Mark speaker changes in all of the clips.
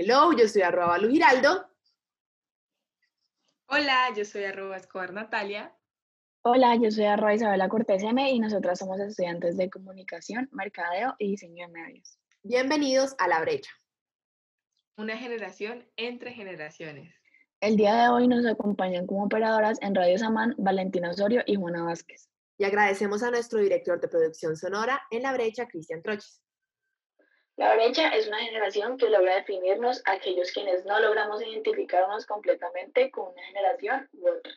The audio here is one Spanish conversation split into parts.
Speaker 1: Hello, yo soy arroba Lu Giraldo.
Speaker 2: Hola, yo soy arroba Escobar Natalia.
Speaker 3: Hola, yo soy arroba Isabela Cortés M y nosotras somos estudiantes de comunicación, mercadeo y diseño de medios.
Speaker 1: Bienvenidos a La Brecha.
Speaker 2: Una generación entre generaciones.
Speaker 3: El día de hoy nos acompañan como operadoras en Radio Samán Valentina Osorio y Juana Vázquez.
Speaker 1: Y agradecemos a nuestro director de producción sonora en La Brecha, Cristian Troches.
Speaker 3: La brecha es una generación que logra definirnos a aquellos quienes no logramos identificarnos completamente con una generación u otra.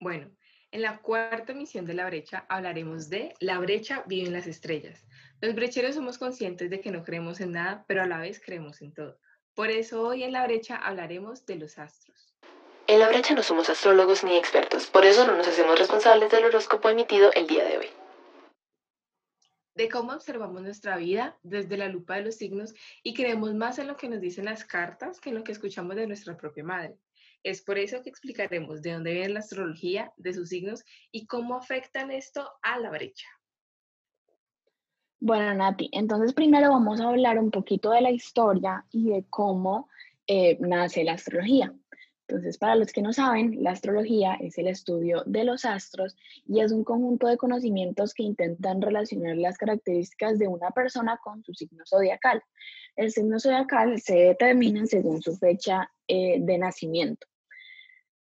Speaker 2: Bueno, en la cuarta emisión de La Brecha hablaremos de La Brecha vive en las estrellas. Los brecheros somos conscientes de que no creemos en nada, pero a la vez creemos en todo. Por eso hoy en La Brecha hablaremos de los astros.
Speaker 4: En La Brecha no somos astrólogos ni expertos, por eso no nos hacemos responsables del horóscopo emitido el día de hoy
Speaker 2: de cómo observamos nuestra vida desde la lupa de los signos y creemos más en lo que nos dicen las cartas que en lo que escuchamos de nuestra propia madre. Es por eso que explicaremos de dónde viene la astrología, de sus signos y cómo afectan esto a la brecha.
Speaker 3: Bueno, Nati, entonces primero vamos a hablar un poquito de la historia y de cómo eh, nace la astrología. Entonces, para los que no saben, la astrología es el estudio de los astros y es un conjunto de conocimientos que intentan relacionar las características de una persona con su signo zodiacal. El signo zodiacal se determina según su fecha eh, de nacimiento.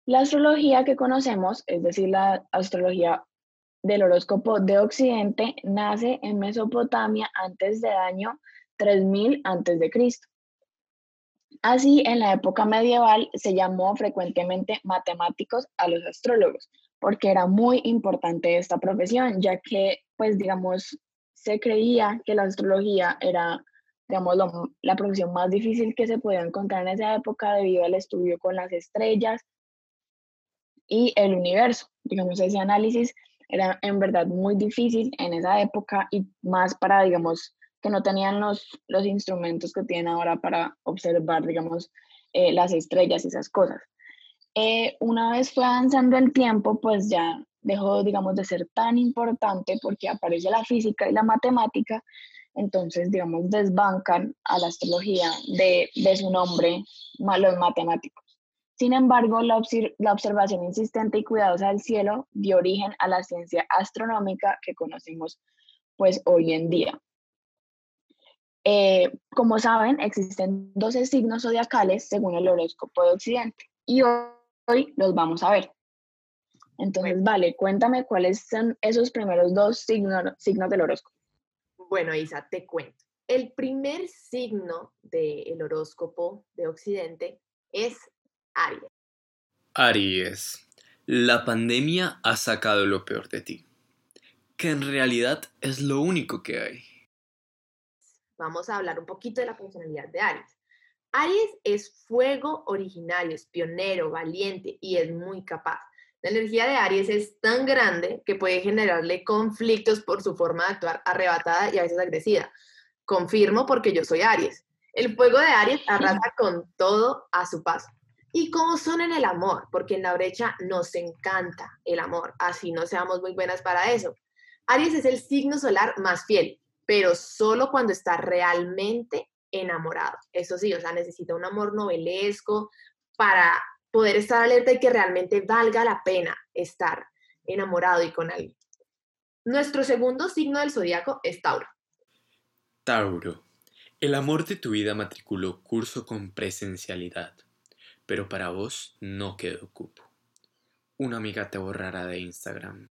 Speaker 3: La astrología que conocemos, es decir, la astrología del horóscopo de Occidente, nace en Mesopotamia antes del año 3000 a.C. Así, en la época medieval se llamó frecuentemente matemáticos a los astrólogos, porque era muy importante esta profesión, ya que, pues, digamos, se creía que la astrología era, digamos, la profesión más difícil que se podía encontrar en esa época debido al estudio con las estrellas y el universo. Digamos, ese análisis era en verdad muy difícil en esa época y más para, digamos, que no tenían los, los instrumentos que tienen ahora para observar, digamos, eh, las estrellas y esas cosas. Eh, una vez fue avanzando el tiempo, pues ya dejó, digamos, de ser tan importante porque aparece la física y la matemática, entonces, digamos, desbancan a la astrología de, de su nombre, los matemáticos. Sin embargo, la, la observación insistente y cuidadosa del cielo dio origen a la ciencia astronómica que conocemos pues hoy en día. Eh, como saben, existen 12 signos zodiacales según el horóscopo de Occidente y hoy, los vamos a ver. Entonces, vale, cuéntame cuáles son esos primeros dos signos, signos del horóscopo.
Speaker 1: Bueno, Isa, te cuento. El primer signo del horóscopo de Occidente es Aries.
Speaker 5: Aries, la pandemia ha sacado lo peor de ti, que en realidad es lo único que hay
Speaker 1: vamos a hablar un poquito de la personalidad de Aries. Aries es fuego originario, es pionero, valiente y es muy capaz. La energía de Aries es tan grande que puede generarle conflictos por su forma de actuar arrebatada y a veces agresiva. Confirmo porque yo soy Aries. El fuego de Aries arrasa con todo a su paso. ¿Y cómo son en el amor? Porque en la brecha nos encanta el amor, así no seamos muy buenas para eso. Aries es el signo solar más fiel, pero solo cuando está realmente enamorado. Eso sí, o sea, necesita un amor novelesco para poder estar alerta y que realmente valga la pena estar enamorado y con alguien. Nuestro segundo signo del zodiaco es Tauro.
Speaker 5: Tauro, el amor de tu vida matriculó curso con presencialidad, pero para vos no quedó cupo. Una amiga te borrará de Instagram.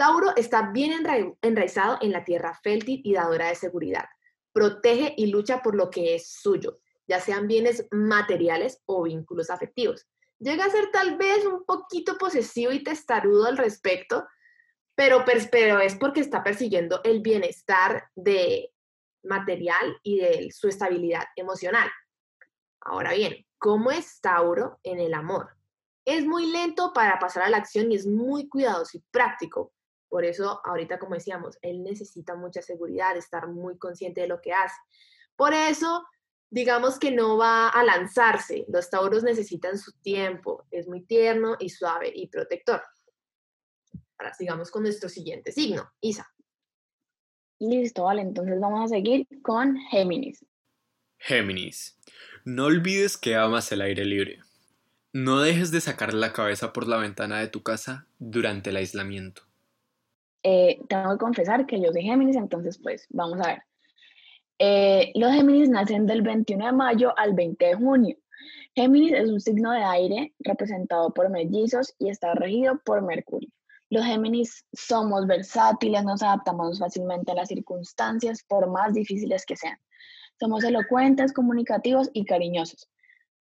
Speaker 1: Tauro está bien enraizado en la tierra fértil y dadora de seguridad. Protege y lucha por lo que es suyo, ya sean bienes materiales o vínculos afectivos. Llega a ser tal vez un poquito posesivo y testarudo al respecto, pero, pero es porque está persiguiendo el bienestar de material y de su estabilidad emocional. Ahora bien, ¿cómo es Tauro en el amor? Es muy lento para pasar a la acción y es muy cuidadoso y práctico. Por eso, ahorita, como decíamos, él necesita mucha seguridad, estar muy consciente de lo que hace. Por eso, digamos que no va a lanzarse. Los tauros necesitan su tiempo. Es muy tierno y suave y protector. Ahora sigamos con nuestro siguiente signo, Isa.
Speaker 3: Listo, vale, entonces vamos a seguir con Géminis.
Speaker 5: Géminis. No olvides que amas el aire libre. No dejes de sacar la cabeza por la ventana de tu casa durante el aislamiento.
Speaker 3: Eh, tengo que confesar que yo soy Géminis, entonces pues vamos a ver. Eh, los Géminis nacen del 21 de mayo al 20 de junio. Géminis es un signo de aire representado por mellizos y está regido por Mercurio. Los Géminis somos versátiles, nos adaptamos fácilmente a las circunstancias, por más difíciles que sean. Somos elocuentes, comunicativos y cariñosos.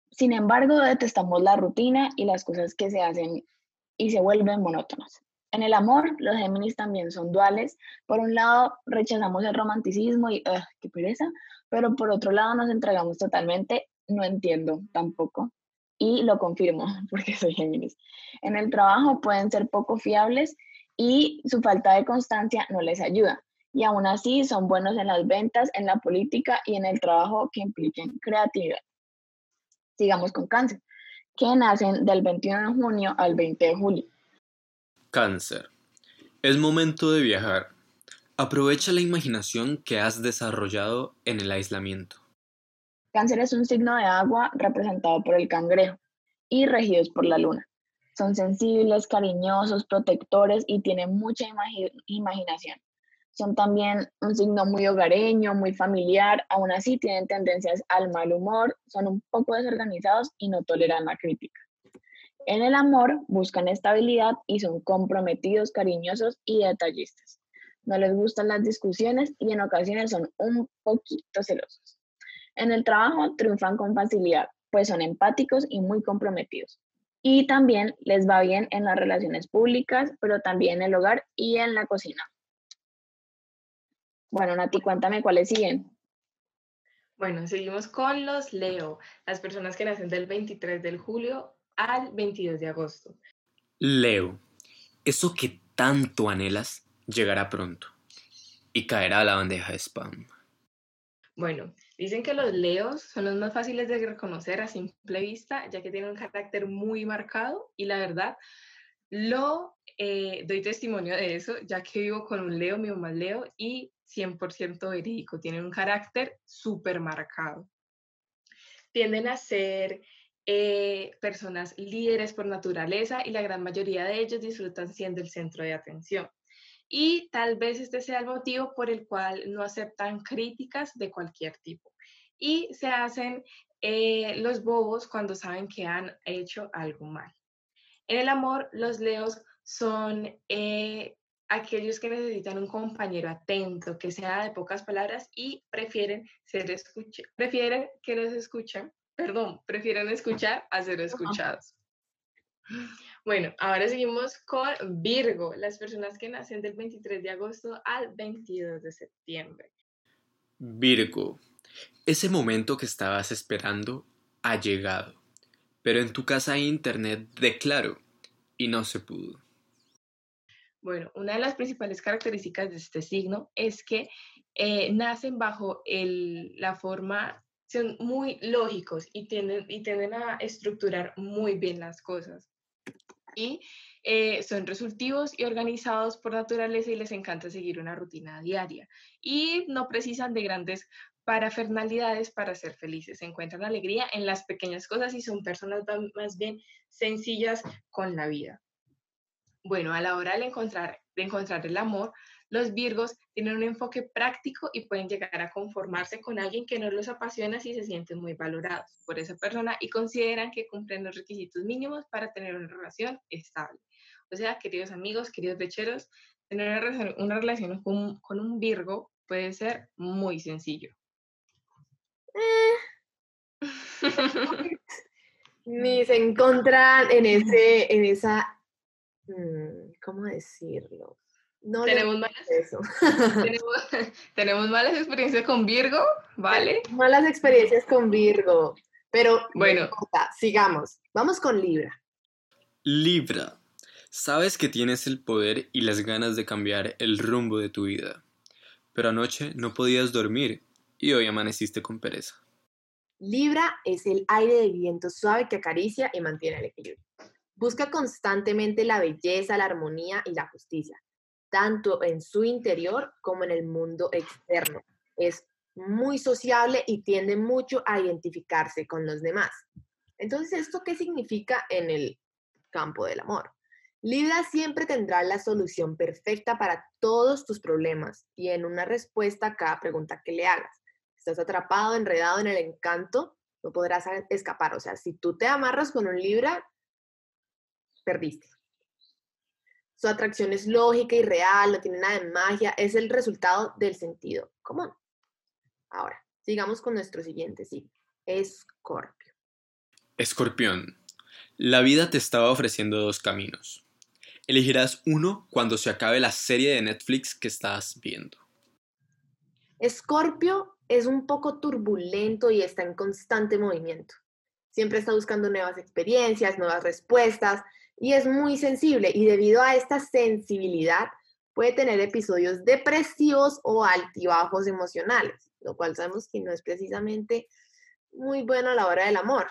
Speaker 3: Sin embargo, detestamos la rutina y las cosas que se hacen y se vuelven monótonas. En el amor, los Géminis también son duales. Por un lado, rechazamos el romanticismo y, qué pereza, pero por otro lado nos entregamos totalmente. No entiendo tampoco y lo confirmo porque soy Géminis. En el trabajo pueden ser poco fiables y su falta de constancia no les ayuda. Y aún así son buenos en las ventas, en la política y en el trabajo que impliquen creatividad. Sigamos con cáncer, que nacen del 21 de junio al 20 de julio.
Speaker 5: Cáncer. Es momento de viajar. Aprovecha la imaginación que has desarrollado en el aislamiento.
Speaker 3: Cáncer es un signo de agua representado por el cangrejo y regidos por la luna. Son sensibles, cariñosos, protectores y tienen mucha imaginación. Son también un signo muy hogareño, muy familiar, aún así tienen tendencias al mal humor, son un poco desorganizados y no toleran la crítica. En el amor buscan estabilidad y son comprometidos, cariñosos y detallistas. No les gustan las discusiones y en ocasiones son un poquito celosos. En el trabajo triunfan con facilidad, pues son empáticos y muy comprometidos. Y también les va bien en las relaciones públicas, pero también en el hogar y en la cocina. Bueno, Nati, cuéntame cuáles siguen.
Speaker 2: Bueno, seguimos con los Leo, las personas que nacen del 23 de julio al 22 de agosto.
Speaker 5: Leo, eso que tanto anhelas llegará pronto y caerá a la bandeja de spam.
Speaker 2: Bueno, dicen que los leos son los más fáciles de reconocer a simple vista, ya que tienen un carácter muy marcado y la verdad, lo eh, doy testimonio de eso, ya que vivo con un leo, mi mamá es leo, y 100% verídico, tienen un carácter súper marcado. Tienden a ser eh, personas líderes por naturaleza y la gran mayoría de ellos disfrutan siendo el centro de atención y tal vez este sea el motivo por el cual no aceptan críticas de cualquier tipo y se hacen eh, los bobos cuando saben que han hecho algo mal. En el amor, los leos son eh, aquellos que necesitan un compañero atento, que sea de pocas palabras y prefieren ser prefieren que los escuchen, perdón, prefieren escuchar a ser escuchados. Bueno, ahora seguimos con Virgo, las personas que nacen del 23 de agosto al 22 de septiembre.
Speaker 5: Virgo, ese momento que estabas esperando ha llegado, pero en tu casa hay internet de claro y no se pudo.
Speaker 2: Bueno, una de las principales características de este signo es que eh, nacen bajo la forma, son muy lógicos y tienden, y tienden a estructurar muy bien las cosas y eh, son resultivos y organizados por naturaleza y les encanta seguir una rutina diaria y no precisan de grandes parafernalidades para ser felices. Se encuentran alegría en las pequeñas cosas y son personas más bien sencillas con la vida. Bueno, a la hora de encontrar, de encontrar el amor, los Virgos tienen un enfoque práctico y pueden llegar a conformarse con alguien que no los apasiona si se sienten muy valorados por esa persona y consideran que cumplen los requisitos mínimos para tener una relación estable. O sea, queridos amigos, queridos lecheros, tener una relación, con, un Virgo puede ser muy sencillo.
Speaker 1: Ni se encuentran en, ese, en esa, mm, ¿cómo decirlo?
Speaker 2: No tenemos malas, tenemos, malas experiencias con Virgo, ¿vale?
Speaker 1: Malas experiencias con Virgo, pero bueno, sigamos. Vamos con Libra.
Speaker 5: Libra, sabes que tienes el poder y las ganas de cambiar el rumbo de tu vida, pero anoche no podías dormir y hoy amaneciste con pereza.
Speaker 1: Libra es el aire de viento suave que acaricia y mantiene el equilibrio. Busca constantemente la belleza, la armonía y la justicia, tanto en su interior como en el mundo externo. Es muy sociable y tiende mucho a identificarse con los demás. Entonces, ¿esto qué significa en el campo del amor? Libra siempre tendrá la solución perfecta para todos tus problemas y en una respuesta a cada pregunta que le hagas. Estás atrapado, enredado en el encanto, no podrás escapar. O sea, si tú te amarras con un Libra, perdiste. Su atracción es lógica y real, no tiene nada de magia, es el resultado del sentido común. Ahora, sigamos con nuestro siguiente signo, Escorpio.
Speaker 5: Escorpión, la vida te estaba ofreciendo dos caminos. Elegirás uno cuando se acabe la serie de Netflix que estás viendo.
Speaker 1: Escorpio es un poco turbulento y está en constante movimiento. Siempre está buscando nuevas experiencias, nuevas respuestas y es muy sensible y debido a esta sensibilidad puede tener episodios depresivos o altibajos emocionales, lo cual sabemos que no es precisamente muy bueno a la hora del amor.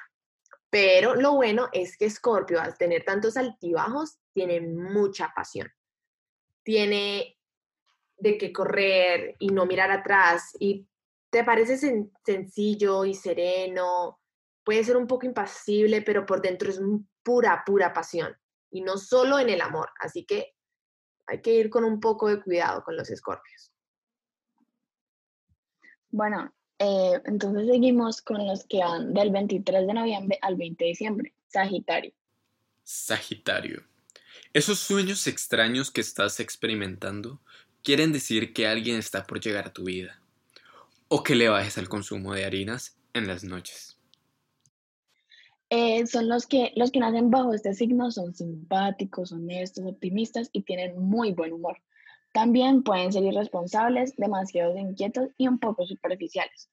Speaker 1: Pero lo bueno es que Scorpio, al tener tantos altibajos, tiene mucha pasión. Tiene de qué correr y no mirar atrás y te parece sencillo y sereno, puede ser un poco impasible, pero por dentro es pura, pura pasión y no solo en el amor. Así que hay que ir con un poco de cuidado con los escorpios.
Speaker 3: Bueno, eh, entonces seguimos con los que van del 23 de noviembre al 20 de diciembre. Sagitario.
Speaker 5: Sagitario. Esos sueños extraños que estás experimentando quieren decir que alguien está por llegar a tu vida o que le bajes al consumo de harinas en las noches.
Speaker 3: Eh, son los que, los que nacen bajo este signo son simpáticos, honestos, optimistas y tienen muy buen humor. También pueden ser irresponsables, demasiado inquietos y un poco superficiales.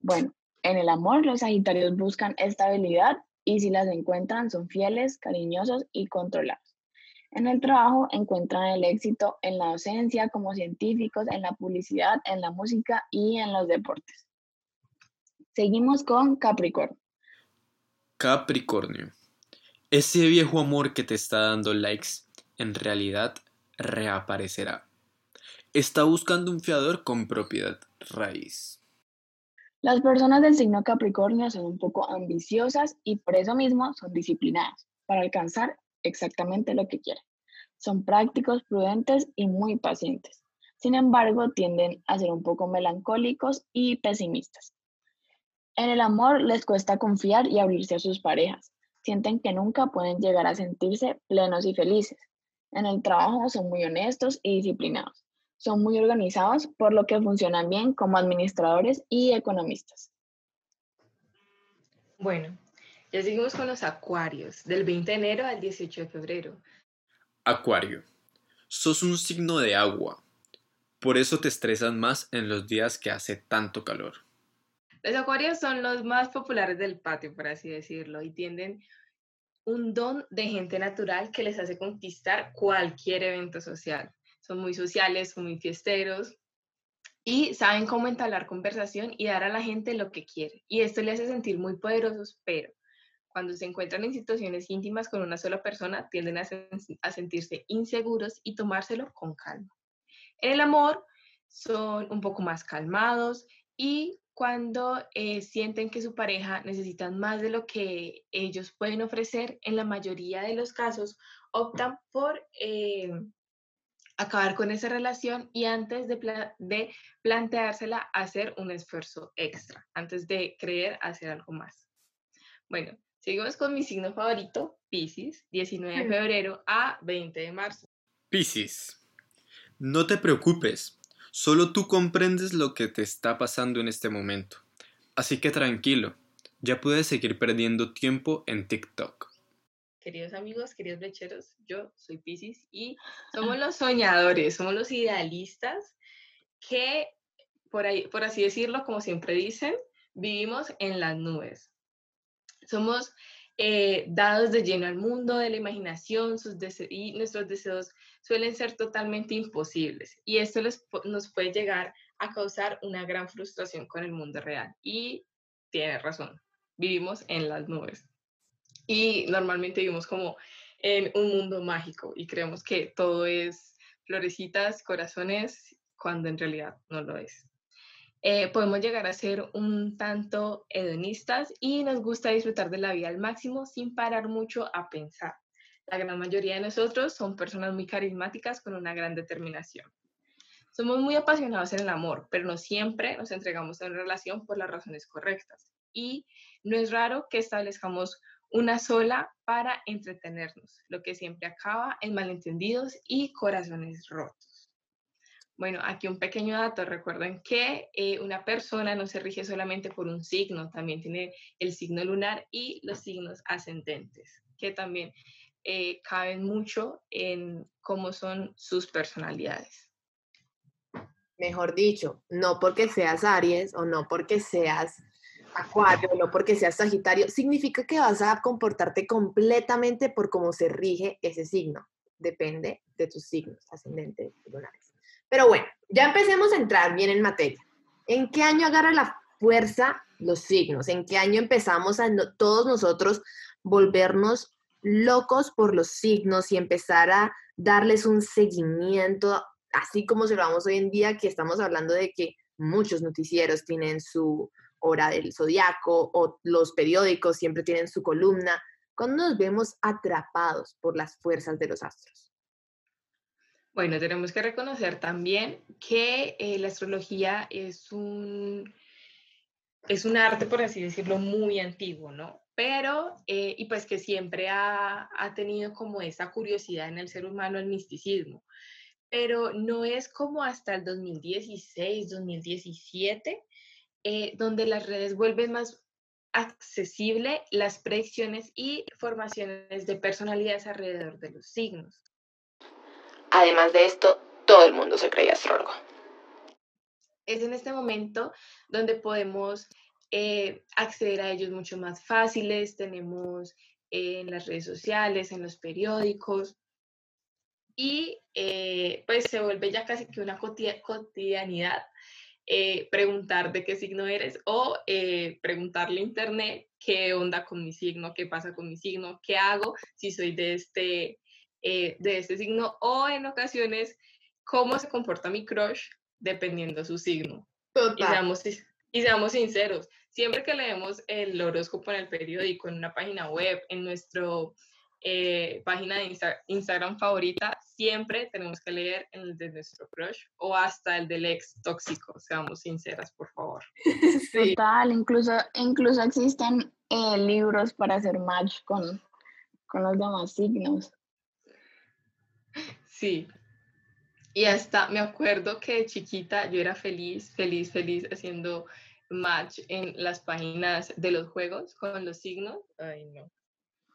Speaker 3: Bueno, en el amor los Sagitarios buscan estabilidad y si las encuentran son fieles, cariñosos y controlados. En el trabajo encuentran el éxito en la docencia, como científicos, en la publicidad, en la música y en los deportes. Seguimos con Capricornio.
Speaker 5: Capricornio. Ese viejo amor que te está dando likes, en realidad reaparecerá. Está buscando un fiador con propiedad raíz.
Speaker 3: Las personas del signo Capricornio son un poco ambiciosas y por eso mismo son disciplinadas para alcanzar exactamente lo que quieren. Son prácticos, prudentes y muy pacientes. Sin embargo, tienden a ser un poco melancólicos y pesimistas. En el amor les cuesta confiar y abrirse a sus parejas. Sienten que nunca pueden llegar a sentirse plenos y felices. En el trabajo son muy honestos y disciplinados. Son muy organizados, por lo que funcionan bien como administradores y economistas.
Speaker 2: Bueno, ya seguimos con los acuarios, del 20 de enero al 18 de febrero.
Speaker 5: Acuario. Sos un signo de agua. Por eso te estresas más en los días que hace tanto calor.
Speaker 2: Los acuarios son los más populares del patio, por así decirlo, y tienden un don de gente natural que les hace conquistar cualquier evento social son muy sociales, son muy fiesteros y saben cómo entablar conversación y dar a la gente lo que quiere. Y esto les hace sentir muy poderosos, pero cuando se encuentran en situaciones íntimas con una sola persona, tienden a, a sentirse inseguros y tomárselo con calma. En el amor son un poco más calmados y cuando eh, sienten que su pareja necesita más de lo que ellos pueden ofrecer, en la mayoría de los casos optan por eh, acabar con esa relación y antes de, de planteársela hacer un esfuerzo extra, antes de creer hacer algo más. Bueno, seguimos con mi signo favorito, Pisces, 19 de febrero a 20 de marzo.
Speaker 5: Pisces, no te preocupes, solo tú comprendes lo que te está pasando en este momento. Así que tranquilo, ya puedes seguir perdiendo tiempo en TikTok
Speaker 2: queridos amigos, queridos lecheros, yo soy Pisces y somos los soñadores, somos los idealistas que, por, ahí, por así decirlo, como siempre dicen, vivimos en las nubes. Somos eh, dados de lleno al mundo de la imaginación sus y nuestros deseos suelen ser totalmente imposibles y esto nos puede llegar a causar una gran frustración con el mundo real. Y tiene razón, vivimos en las nubes. y normalmente vivimos como en un mundo mágico y creemos que todo es florecitas, corazones, cuando en realidad no lo es. Eh, podemos llegar a ser un tanto hedonistas y nos gusta disfrutar de la vida al máximo sin parar mucho a pensar. La gran mayoría de nosotros son personas muy carismáticas con una gran determinación. Somos muy apasionados en el amor, pero no siempre nos entregamos a una relación por las razones correctas. Y no es raro que establezcamos una sola para entretenernos, lo que siempre acaba en malentendidos y corazones rotos. Bueno, aquí un pequeño dato. Recuerden que eh, una persona no se rige solamente por un signo, también tiene el signo lunar y los signos ascendentes, que también eh, caben mucho en cómo son sus personalidades.
Speaker 1: Mejor dicho, no porque seas Aries o no porque seas Acuario, no porque seas Sagitario, significa que vas a comportarte completamente por cómo se rige ese signo. Depende de tus signos ascendentes y lunares. Pero bueno, ya empecemos a entrar bien en materia. ¿En qué año agarra la fuerza los signos? ¿En qué año empezamos a todos nosotros volvernos locos por los signos y empezar a darles un seguimiento, así como se lo vamos hoy en día, que estamos hablando de que muchos noticieros tienen su hora del zodiaco o los periódicos siempre tienen su columna, cuando nos vemos atrapados por las fuerzas de los astros.
Speaker 2: Bueno, tenemos que reconocer también que eh, la astrología es un, es un arte, por así decirlo, muy antiguo, ¿no? pero, eh, y pues que siempre ha, ha, tenido como esa curiosidad en el ser humano el misticismo, pero no es como hasta el 2016, 2017, eh, donde las redes vuelven más accesible las predicciones y formaciones de personalidades alrededor de los signos.
Speaker 4: Además de esto, todo el mundo se cree astrólogo.
Speaker 2: Es en este momento donde podemos eh, acceder a ellos mucho más fáciles, tenemos en las redes sociales, en los periódicos, y eh, pues se vuelve ya casi que una cotidianidad eh, preguntar de qué signo eres o preguntarle a internet qué onda con mi signo, qué pasa con mi signo, qué hago si soy de este, de este signo o en ocasiones cómo se comporta mi crush dependiendo su signo. Y seamos, y seamos sinceros, siempre que leemos el horóscopo en el periódico, en una página web, en nuestra eh, página de Instagram favorita, siempre tenemos que leer el de nuestro crush o hasta el del ex tóxico, seamos sinceras, por favor.
Speaker 3: Total, incluso, incluso existen eh, libros para hacer match con, con los demás signos.
Speaker 2: Sí, y hasta me acuerdo que de chiquita yo era feliz, feliz, feliz haciendo match en las páginas de los juegos con los signos. Ay, no.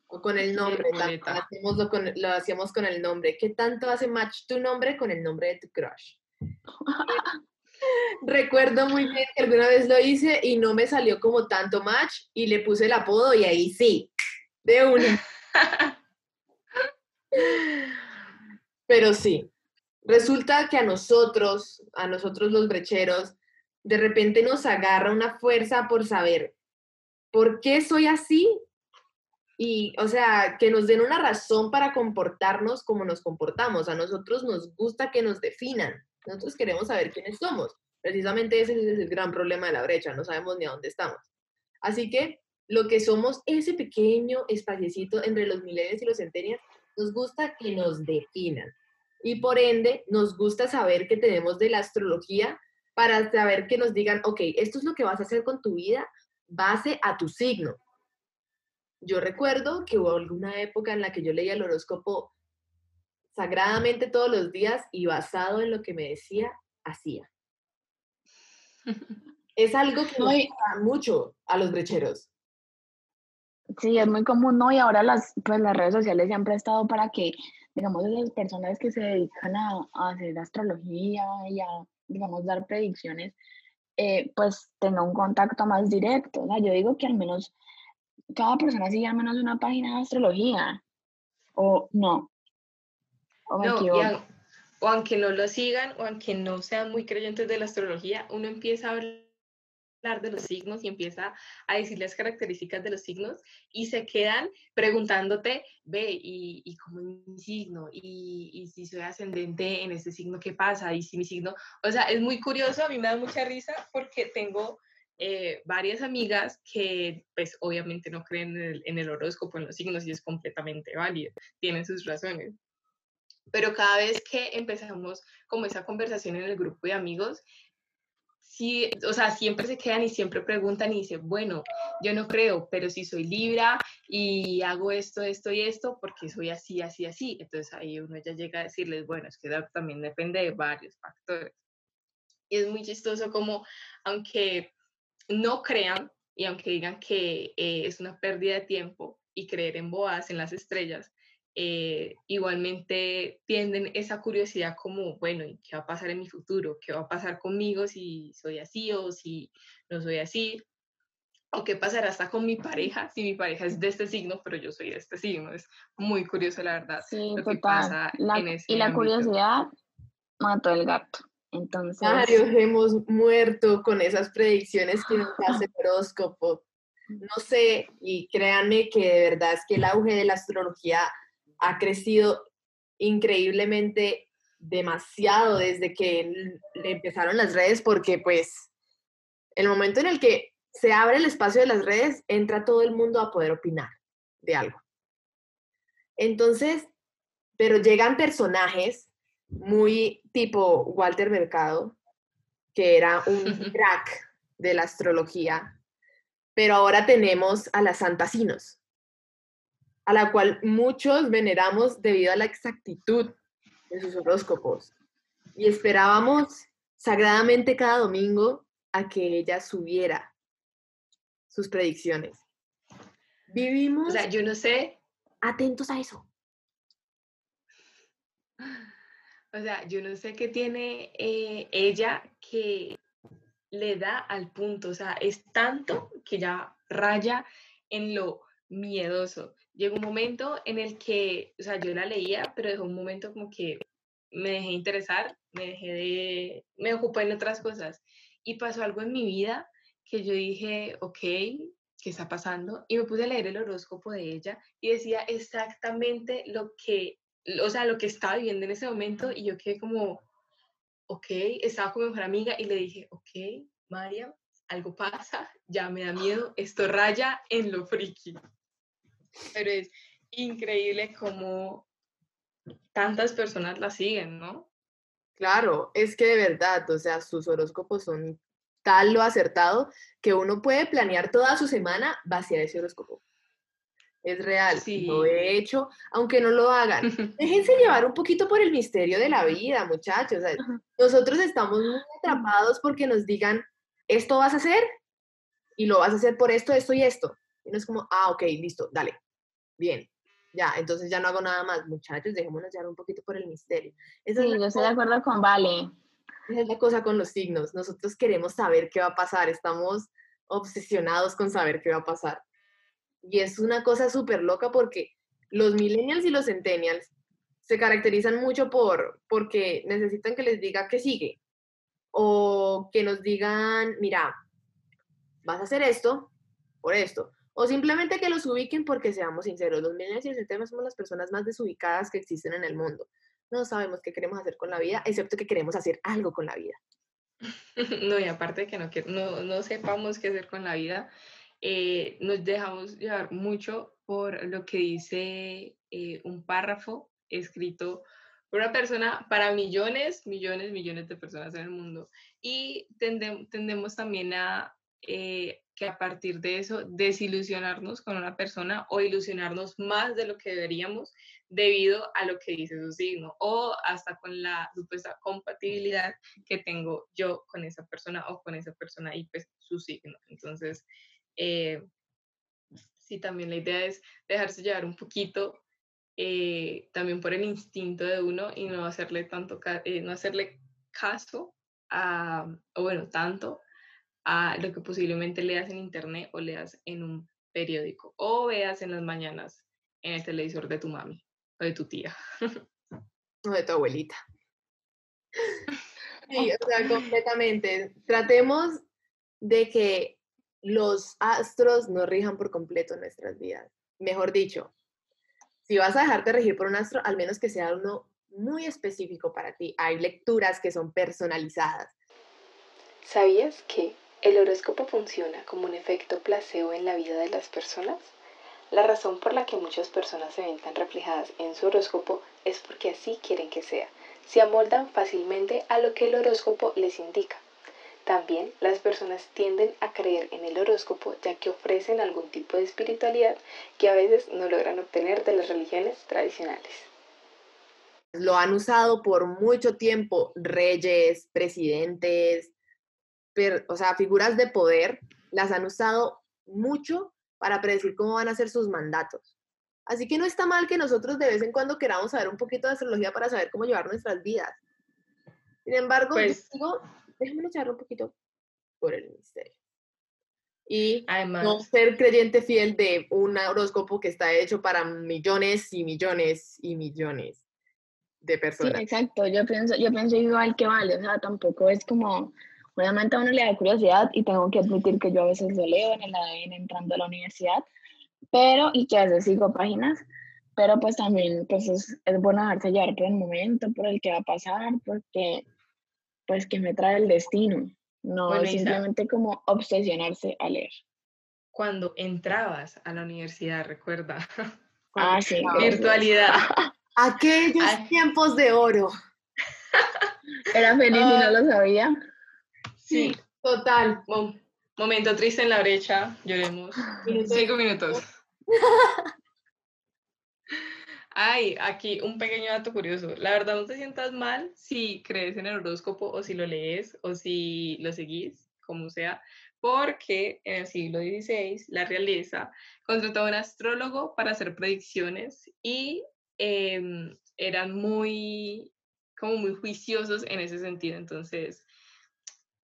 Speaker 1: O con el nombre, lo, con, lo hacíamos con el nombre. ¿Qué tanto hace match tu nombre con el nombre de tu crush? Recuerdo muy bien que alguna vez lo hice y no me salió como tanto match y le puse el apodo y ahí sí, de una. Pero sí, resulta que a nosotros, a nosotros los brecheros, de repente nos agarra una fuerza por saber por qué soy así y, o sea, que nos den una razón para comportarnos como nos comportamos. A nosotros nos gusta que nos definan. Nosotros queremos saber quiénes somos. Precisamente ese es el gran problema de la brecha, no sabemos ni a dónde estamos. Así que lo que somos, ese pequeño espaciecito entre los milenios y los centenias, nos gusta que nos definan. Y por ende, nos gusta saber que tenemos de la astrología para saber que nos digan, ok, esto es lo que vas a hacer con tu vida base a tu signo. Yo recuerdo que hubo alguna época en la que yo leía el horóscopo sagradamente todos los días y basado en lo que me decía, hacía. es algo que gusta mucho a los brecheros.
Speaker 3: Sí, es muy común, ¿no? Y ahora las, pues, las redes sociales se han prestado para que, digamos, esas personas que se dedican a, a hacer astrología y a digamos, dar predicciones, eh, pues tenga un contacto más directo. O yo digo que al menos cada persona sigue al menos una página de astrología, o no.
Speaker 2: O, no, o aunque no lo sigan, o aunque no sean muy creyentes de la astrología, uno empieza a hablar de los signos y empieza a decir las características de los signos y se quedan preguntándote, ve, ¿y, y cómo es mi signo? ¿Y, ¿Y si soy ascendente en este signo, qué pasa? ¿Y si mi signo? O sea, es muy curioso, a mí me da mucha risa porque tengo eh, varias amigas que pues obviamente no creen en el, en el horóscopo, en los signos y es completamente válido, tienen sus razones. Pero cada vez que empezamos como esa conversación en el grupo de amigos, sí, o sea, siempre se quedan y siempre preguntan y dicen, bueno, yo no creo, pero si soy Libra y hago esto, esto y esto, porque soy así, así, así. Entonces ahí uno ya llega a decirles, bueno, es que también depende de varios factores. Y es muy chistoso como, aunque no crean y aunque digan que eh, es una pérdida de tiempo y creer en boas, en las estrellas, eh, igualmente tienden esa curiosidad como, bueno, ¿qué va a pasar en mi futuro? ¿Qué va a pasar conmigo si soy así o si no soy así? ¿O qué pasará hasta con mi pareja si mi pareja es de este signo, pero yo soy de este signo? Es muy curioso, la verdad.
Speaker 3: Sí, total. y la curiosidad mató el gato. Entonces...
Speaker 1: Varios hemos muerto con esas predicciones que nos hace el horóscopo. No sé, y créanme que de verdad es que el auge de la astrología ha crecido increíblemente demasiado desde que empezaron las redes, porque pues el momento en el que se abre el espacio de las redes, entra todo el mundo a poder opinar de algo. Entonces, pero llegan personajes muy tipo Walter Mercado, que era un crack de la astrología, pero ahora tenemos a las Santasinos, a la cual muchos veneramos debido a la exactitud de sus horóscopos. Y esperábamos sagradamente cada domingo a que ella subiera sus predicciones. Vivimos.
Speaker 2: O sea, yo no sé.
Speaker 1: Atentos a eso.
Speaker 2: O sea, yo no sé qué tiene eh, ella que le da al punto. O sea, es tanto que ya raya en lo miedoso. Llegó un momento en el que, o sea, yo la leía, pero dejó un momento como que me dejé interesar, me dejé de, me ocupé en otras cosas. Y pasó algo en mi vida que yo dije, ok, ¿qué está pasando? Y me puse a leer el horóscopo de ella y decía exactamente lo que, o sea, lo que estaba viviendo en ese momento y yo quedé como, ok, estaba con mi mejor amiga y le dije, ok, María, algo pasa, ya me da miedo, esto raya en lo friki pero es increíble cómo tantas personas la siguen, ¿no?
Speaker 1: Claro, es que de verdad, o sea, sus horóscopos son tal lo acertado que uno puede planear toda su semana vaciar ese horóscopo. Es real, sí. lo he hecho, aunque no lo hagan. Déjense llevar un poquito por el misterio de la vida, muchachos. nosotros estamos muy atrapados porque nos digan, esto vas a hacer y lo vas a hacer por esto, esto y esto. Y no es como, ah, ok, listo, dale bien, ya, entonces ya no hago nada más, muchachos, dejémonos llevar un poquito por el misterio.
Speaker 3: sí, yo estoy de acuerdo con Vale.
Speaker 1: Esa es la cosa con los signos, nosotros queremos saber qué va a pasar, estamos obsesionados con saber qué va a pasar. Y es una cosa súper loca porque los millennials y los centennials se caracterizan mucho por porque necesitan que les diga que sigue o que nos digan, mira, vas a hacer esto por esto o simplemente que los ubiquen porque seamos sinceros, los millennials y el tema somos las personas más desubicadas que existen en el mundo. No sabemos qué queremos hacer con la vida, excepto que queremos hacer algo con la vida.
Speaker 2: No, y aparte de que no, no, no sepamos qué hacer con la vida, eh, nos dejamos llevar mucho por lo que dice eh, un párrafo escrito por una persona para millones, millones, millones de personas en el mundo. Y tendemos también a eh, que a partir de eso desilusionarnos con una persona o ilusionarnos más de lo que deberíamos debido a lo que dice su signo o hasta con la supuesta compatibilidad que tengo yo con esa persona o con esa persona y pues su signo. Entonces, eh, sí, también la idea es dejarse llevar un poquito eh, también por el instinto de uno y no hacerle tanto, eh, no hacerle caso a, o bueno, tanto a lo que posiblemente leas en internet o leas en un periódico o veas en las mañanas en el televisor de tu mami o de tu tía.
Speaker 1: O de tu abuelita. Sí, o sea, completamente. Tratemos de que los astros no rijan por completo nuestras vidas. Mejor dicho, si vas a dejarte regir por un astro, al menos que sea uno muy específico para ti. Hay lecturas que son personalizadas.
Speaker 4: ¿Sabías que el horóscopo funciona como un efecto placebo en la vida de las personas? La razón por la que muchas personas se ven tan reflejadas en su horóscopo es porque así quieren que sea. Se amoldan fácilmente a lo que el horóscopo les indica. También las personas tienden a creer en el horóscopo ya que ofrecen algún tipo de espiritualidad que a veces no logran obtener de las religiones tradicionales.
Speaker 1: Lo han usado por mucho tiempo reyes, presidentes, o sea, figuras de poder, las han usado mucho para predecir cómo van a ser sus mandatos. Así que no está mal que nosotros de vez en cuando queramos saber un poquito de astrología para saber cómo llevar nuestras vidas. Sin embargo, pues, digo, déjame luchar un poquito por el misterio. Y Además, no ser creyente fiel de un horóscopo que está hecho para millones y millones y millones de personas.
Speaker 3: Sí, exacto. Yo pienso, yo pienso igual que vale. O sea, tampoco es como, obviamente a uno le da curiosidad y tengo que admitir que yo a veces lo leo en el ADN entrando a la universidad, pero, y que a veces sigo páginas, pero pues también pues es, es bueno dejarse llevar por el momento, por el que va a pasar, porque pues que me trae el destino, no simplemente como obsesionarse a leer.
Speaker 2: Cuando entrabas a la universidad, recuerda.
Speaker 3: Ah, sí.
Speaker 2: Virtualidad.
Speaker 1: Aquellos tiempos de oro.
Speaker 3: Era feliz y no ah. lo sabía.
Speaker 1: Sí, total.
Speaker 2: momento triste en la brecha, lloremos. Cinco minutos. Ay, aquí un pequeño dato curioso. La verdad, no te sientas mal si crees en el horóscopo o si lo lees o si lo seguís, como sea, porque en el siglo XVI la realeza contrató a un astrólogo para hacer predicciones y em, eran muy, como muy juiciosos en ese sentido. Entonces,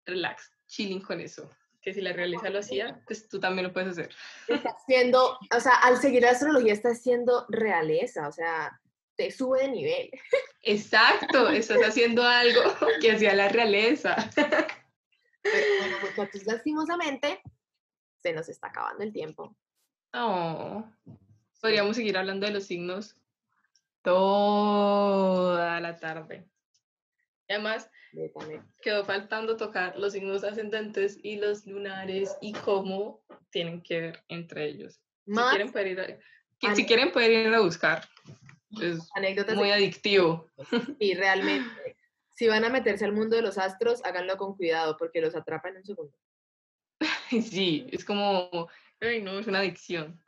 Speaker 2: relax, chilling con eso que si la realeza lo hacía, pues tú también lo puedes hacer.
Speaker 1: Está haciendo, o sea, al seguir la astrología está haciendo realeza, o sea, te sube de nivel.
Speaker 2: Exacto, estás haciendo algo que hacía la realeza.
Speaker 1: Pero bueno, muchachos, lastimosamente, se nos está acabando el tiempo.
Speaker 2: Oh, podríamos seguir hablando de los signos toda la tarde. además, Quedó faltando tocar los signos ascendentes y los lunares y cómo tienen que ver entre ellos. si quieren poder ir a, si quieren ir a buscar. Es muy adictivo.
Speaker 1: Y realmente, si van a meterse al mundo de los astros, háganlo con cuidado porque los atrapan en un segundo.
Speaker 2: Sí, es como, ay, no, es una adicción.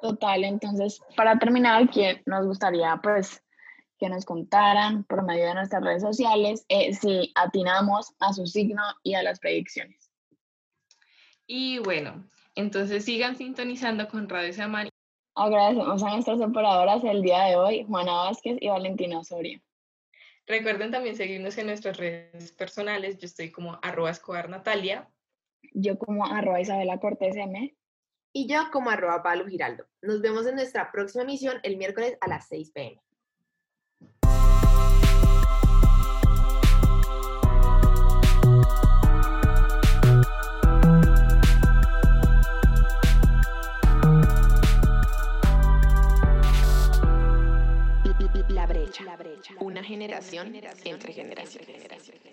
Speaker 3: Total, entonces, para terminar, aquí nos gustaría pues que nos contaran por medio de nuestras redes sociales eh, si atinamos a su signo y a las predicciones.
Speaker 2: Y bueno, entonces sigan sintonizando con Radio Samani.
Speaker 3: Agradecemos a nuestras operadoras el día de hoy, Juana Vázquez y Valentina Osorio.
Speaker 2: Recuerden también seguirnos en nuestras redes personales. Yo estoy como arroba escobar Natalia.
Speaker 3: Yo como arroba Isabela Cortés M.
Speaker 1: Y yo como arroba Pablo Giraldo. Nos vemos en nuestra próxima emisión el miércoles a las 6 pm.
Speaker 4: una generación entre generaciones.